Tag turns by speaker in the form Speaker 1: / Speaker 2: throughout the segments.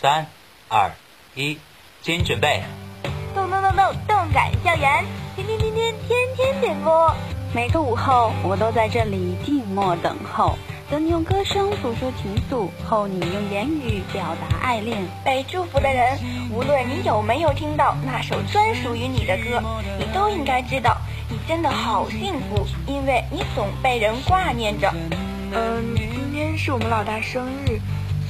Speaker 1: 三、二、一，请准备。
Speaker 2: 动动动动动感校园，天天天天天天点播。
Speaker 3: 每个午后，我都在这里静默等候，等你用歌声诉说情愫，候你用言语表达爱恋。
Speaker 2: 被祝福的人，无论你有没有听到那首专属于你的歌，你都应该知道，你真的好幸福，因为你总被人挂念着。
Speaker 4: 嗯，今天是我们老大生日，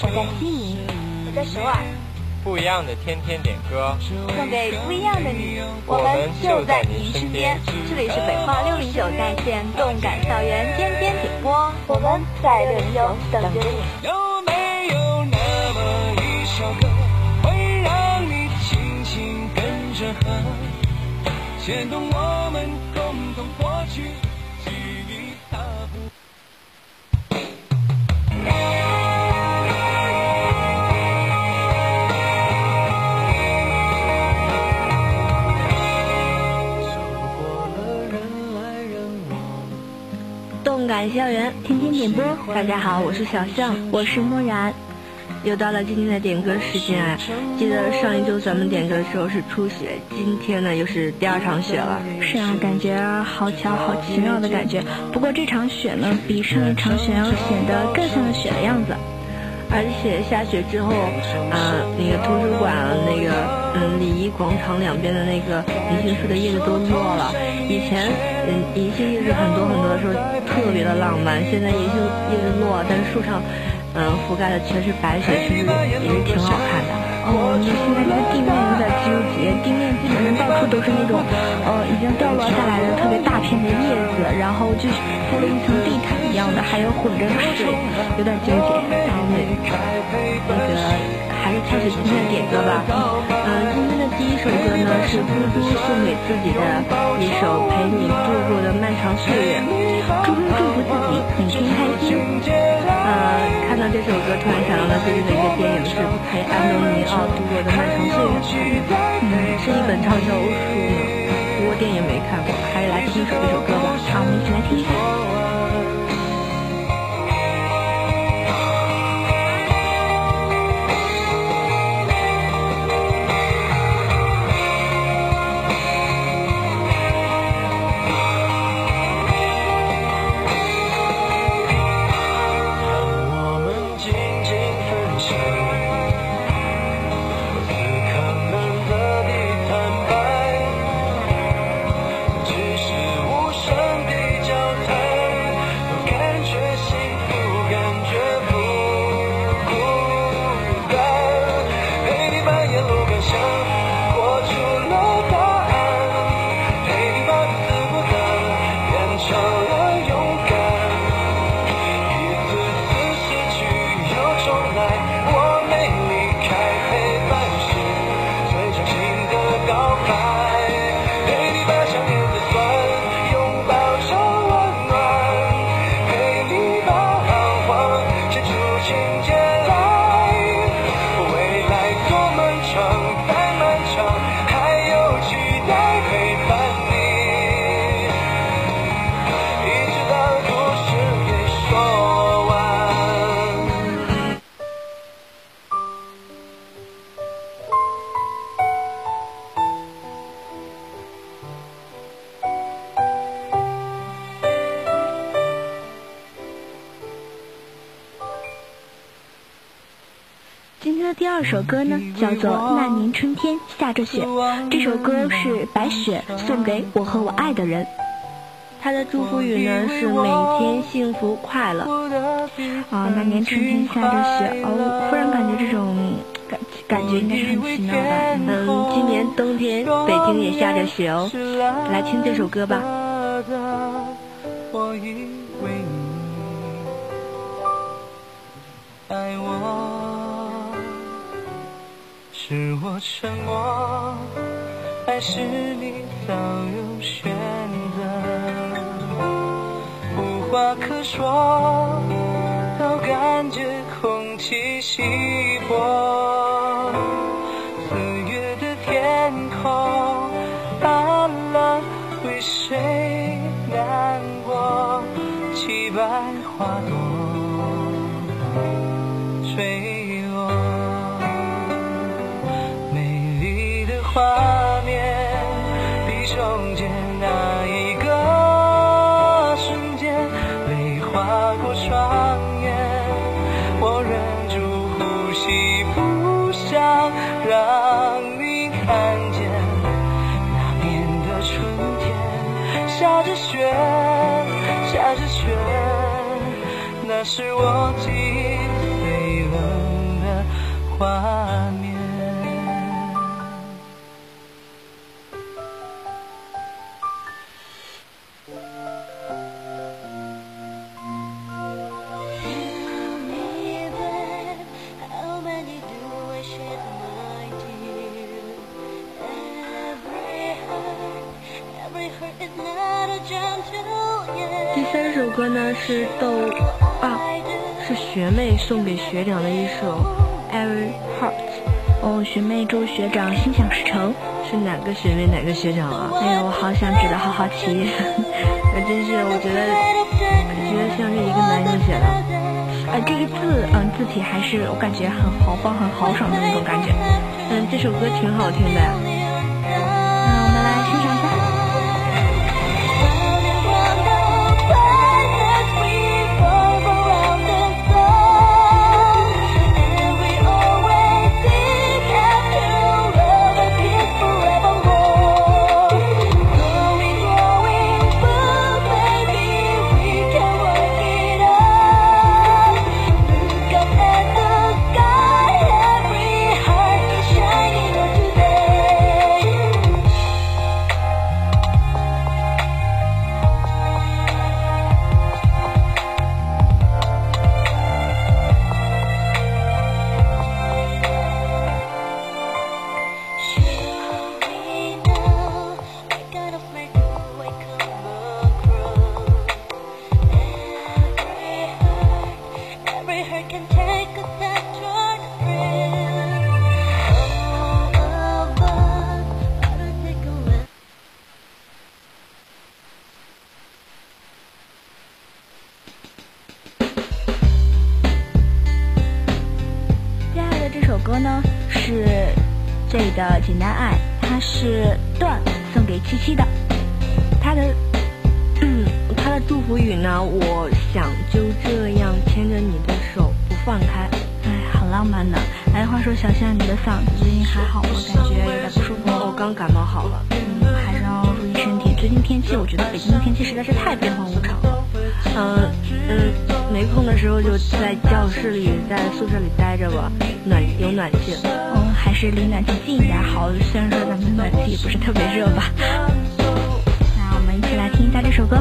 Speaker 4: 我在悉尼，
Speaker 2: 我在首尔。
Speaker 5: 不一样的天天点歌，
Speaker 2: 送给不一样的你，我们就在您身边。这里是北化六零九在线动感校园天天点播，我们在六零九等着你。
Speaker 6: 有没有那么一首歌，会让你轻轻跟着和，牵动我们共同过去
Speaker 3: 动感校园天天点播，大家好，我是小象，我是木然，又到了今天的点歌时间啊！记得上一周咱们点歌的时候是初雪，今天呢又是第二场雪了。
Speaker 7: 是啊，感觉好巧好奇妙的感觉。不过这场雪呢，比上一场雪要显得更像个雪的样子。
Speaker 3: 而且下雪之后，啊、那个图书馆那个嗯礼仪广场两边的那个银杏树的叶子都落了。以前嗯银杏叶子很多很多的时候特别的浪漫，现在银杏叶子落，但是树上嗯覆盖的全是白雪，其实也是挺好看的。
Speaker 7: 哦，你现在这个地面有点纠结，地面基本上到处都是那种，呃，已经掉落下来的特别大片的叶子，然后就铺了一层地毯一样的，还有混着水，有点纠结。
Speaker 3: 对，那个还是开始今天的点歌吧。嗯、今天的第一首歌呢是嘟嘟送给自己的一首陪你度过的漫长岁月。
Speaker 7: 嘟嘟祝福自己每天开心。
Speaker 3: 呃，看到这首歌，突然想到了最近的一个电影是陪安东尼奥度过的漫长岁月。嗯，是一本畅销书，不过电影没看过，还是来听一首这首歌吧。
Speaker 7: 好，我们一起来听一下。
Speaker 6: 的
Speaker 7: 第二首歌呢，叫做《那年春天下着雪》。这首歌是白雪送给我和我爱的人。
Speaker 3: 他的祝福语呢是每天幸福快乐。
Speaker 7: 啊，那年春天下着雪，哦，忽然感觉这种感感觉应该是很奇妙吧。
Speaker 3: 嗯，今年冬天北京也下着雪哦，来听这首歌吧。
Speaker 6: 我以为
Speaker 8: 是我沉默，还是你早有选择？无话可说，都感觉空气稀薄。四月的天空暗了，为谁难过？凄白花朵过双眼，我忍住呼吸，不想让你看见。那年的春天，下着雪，下着雪，那是我记忆最冷的画面。
Speaker 3: 第三首歌呢是豆啊，是学妹送给学长的一首《Every Heart》。
Speaker 7: 哦，学妹祝学长心想事成。
Speaker 3: 是哪个学妹哪个学长啊？
Speaker 7: 哎呀，我好想知道，好好奇。
Speaker 3: 那真是，我觉得觉得像是一个男生写的。
Speaker 7: 呃，这个字，嗯，字体还是我感觉很豪放、很豪爽的那种感觉。
Speaker 3: 嗯，这首歌挺好听的。放开。
Speaker 7: 哎，好浪漫的。哎，话说小象，你的嗓子最近还好吗？感觉有点不舒服。
Speaker 3: 我刚感冒好了。
Speaker 7: 嗯，还是要注意身体。最近天气，我觉得北京的天气实在是太变幻无常了。
Speaker 3: 嗯嗯，没空的时候就在教室里、在宿舍里待着吧，暖有暖气。
Speaker 7: 嗯，还是离暖气近一点好。虽然说咱们暖气也不是特别热吧。那我们一起来听一下这首歌。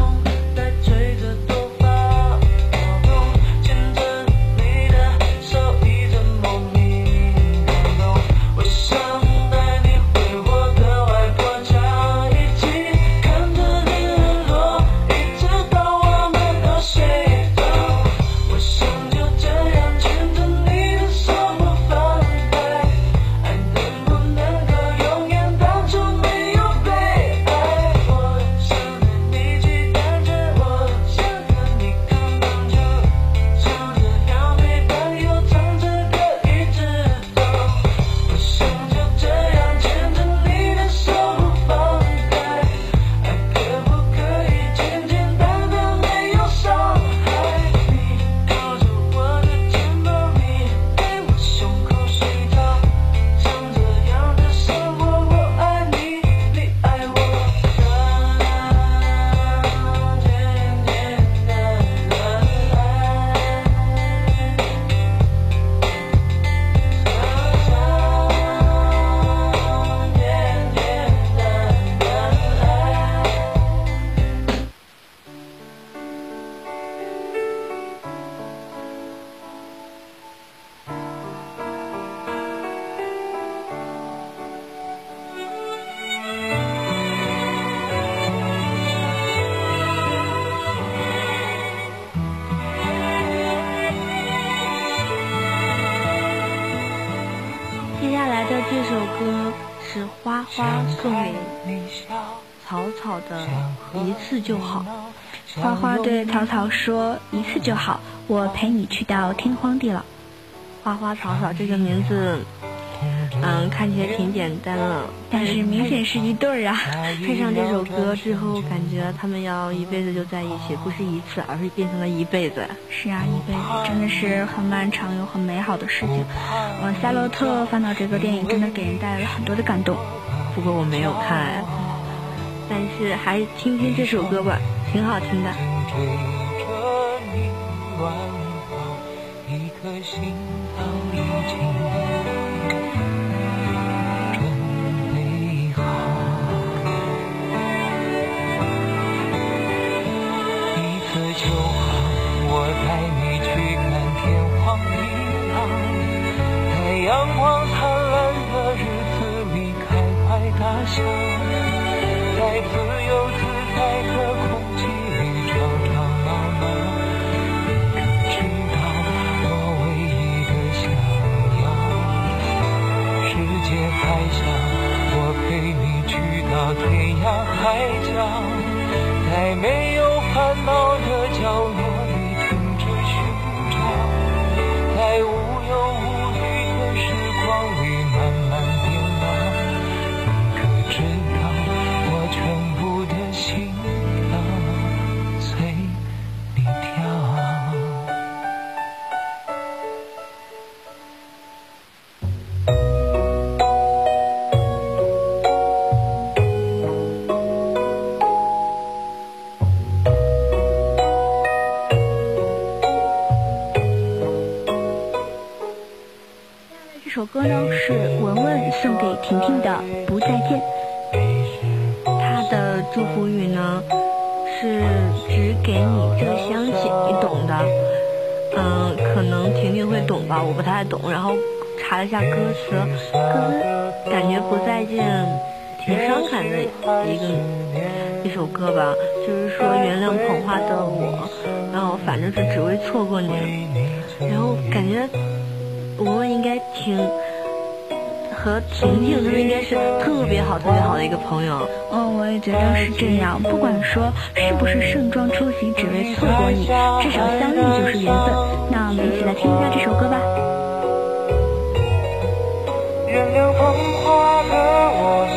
Speaker 3: 是花花送给草草的《一次就好》。
Speaker 7: 花花对草草说：“一次就好，我陪你去到天荒地老。”
Speaker 3: 花花草草这个名字，嗯，看起来挺简单了，
Speaker 7: 但是明显是一对儿啊。
Speaker 3: 配上这首歌之后，感觉他们要一辈子就在一起，不是一次，而是变成了一辈子。
Speaker 7: 是啊，一辈子真的是很漫长又很美好的事情。嗯，夏洛特烦恼这个电影真的给人带来了很多的感动。
Speaker 3: 不过我没有看，但是还是听听这首歌吧，挺好听的。
Speaker 8: 阳光灿烂的日子里开怀大笑，在自
Speaker 7: 婷婷的《不再见》，
Speaker 3: 他的祝福语呢是只给你这香气，你懂的。嗯，可能婷婷会懂吧，我不太懂。然后查了一下歌词，歌感觉《不再见》挺伤感的一个一首歌吧，就是说原谅捧花的我，然后反正是只为错过你，然后感觉。我们应该挺和婷婷，他们应该是特别好、特别好的一个朋友。
Speaker 7: 嗯，我也觉得是这样。不管说是不是盛装出席，只为错过你，至少相遇就是缘分。那我们一起来听一下这首歌吧。
Speaker 8: 原谅捧花的我，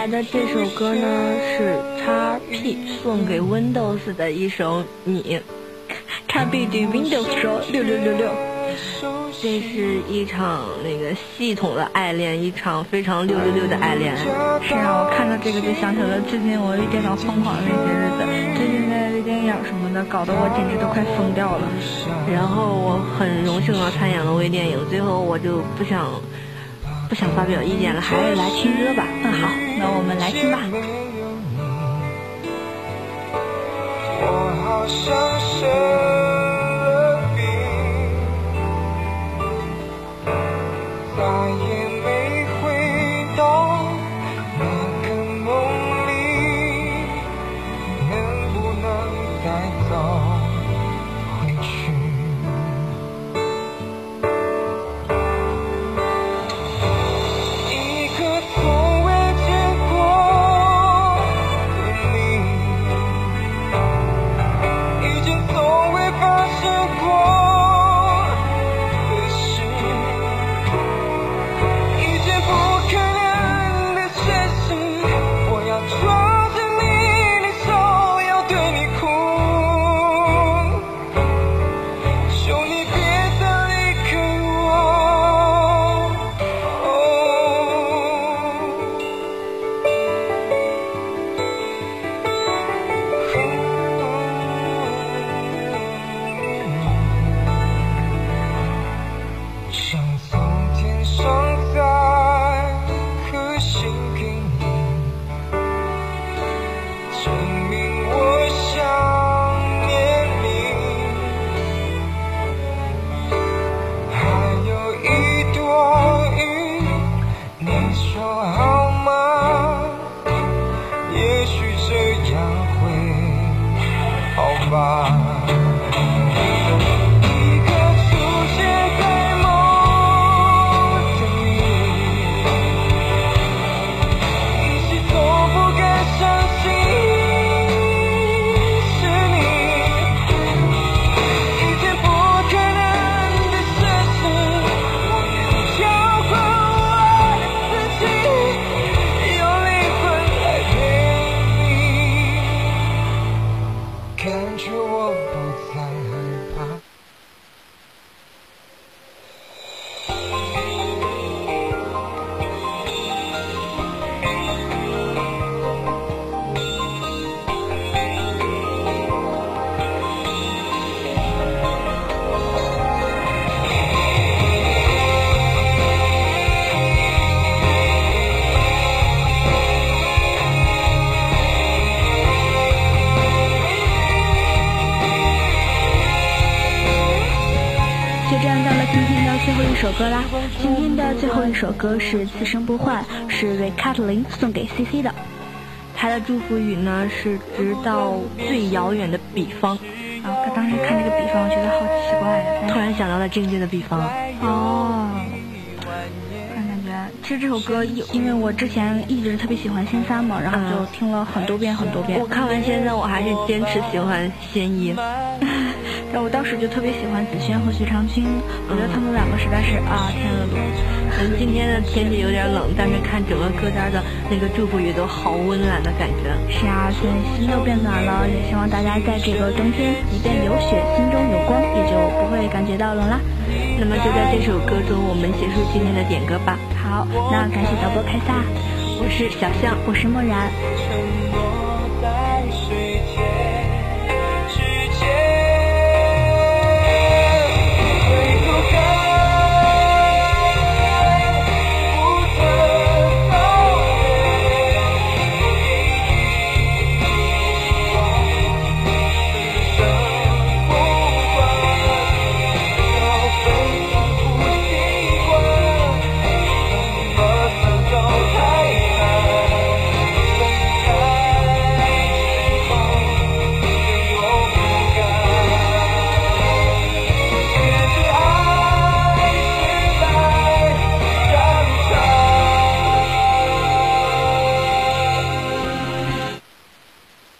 Speaker 3: 来的这首歌呢是叉 P 送给 Windows 的一首你。叉 P 对 Windows 说六六六六。这是一场那个系统的爱恋，一场非常六六六的爱恋。
Speaker 7: 是啊，我看到这个就想起了最近我微电脑疯狂的那些日子，最近在微电影什么的，搞得我简直都快疯掉了。
Speaker 3: 然后我很荣幸的参演了微电影，最后我就不想不想发表意见了，还是来听歌吧。
Speaker 7: 那，好，那我们来听吧。
Speaker 6: 我好像是。
Speaker 7: 歌啦，今天的最后一首歌是《此生不换》，是瑞卡特琳送给 C C 的。
Speaker 3: 他的祝福语呢是“直到最遥远的彼方”。
Speaker 7: 啊，他当时看这个比方，我觉得好奇怪。
Speaker 3: 突然想到了境界的比方。
Speaker 7: 哦。感觉，其实这首歌，因为我之前一直特别喜欢仙三嘛，然后就听了很多遍很多遍。
Speaker 3: 我看完仙三，我还是坚持喜欢仙一。
Speaker 7: 然后我当时就特别喜欢子轩和徐长卿，我觉得他们两个实在是啊天鹅绒。
Speaker 3: 嗯，今天的天气有点冷，但是看整个歌单的那个祝福语都好温暖的感觉。
Speaker 7: 是啊，现在心都变暖了，也希望大家在这个冬天，即便有雪，心中有光，也就不会感觉到冷啦。
Speaker 3: 那么就在这首歌中，我们结束今天的点歌吧。
Speaker 7: 好，那感谢导播凯撒，
Speaker 3: 我是小象，
Speaker 7: 我是默然。